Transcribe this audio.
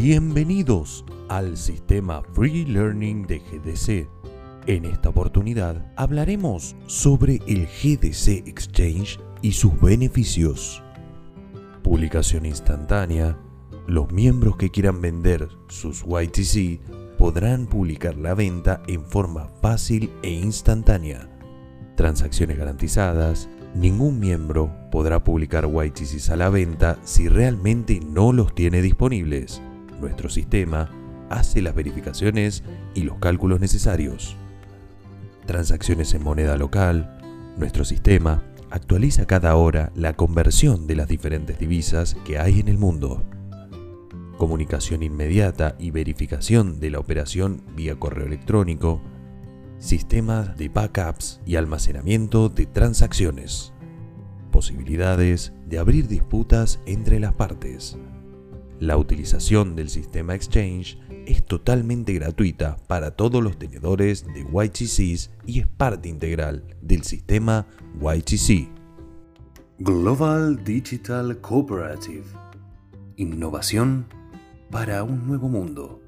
Bienvenidos al sistema Free Learning de GDC. En esta oportunidad hablaremos sobre el GDC Exchange y sus beneficios. Publicación instantánea. Los miembros que quieran vender sus YTC podrán publicar la venta en forma fácil e instantánea. Transacciones garantizadas. Ningún miembro podrá publicar YTCs a la venta si realmente no los tiene disponibles. Nuestro sistema hace las verificaciones y los cálculos necesarios. Transacciones en moneda local. Nuestro sistema actualiza cada hora la conversión de las diferentes divisas que hay en el mundo. Comunicación inmediata y verificación de la operación vía correo electrónico. Sistemas de backups y almacenamiento de transacciones. Posibilidades de abrir disputas entre las partes. La utilización del sistema Exchange es totalmente gratuita para todos los tenedores de YTCs y es parte integral del sistema YTC. Global Digital Cooperative. Innovación para un nuevo mundo.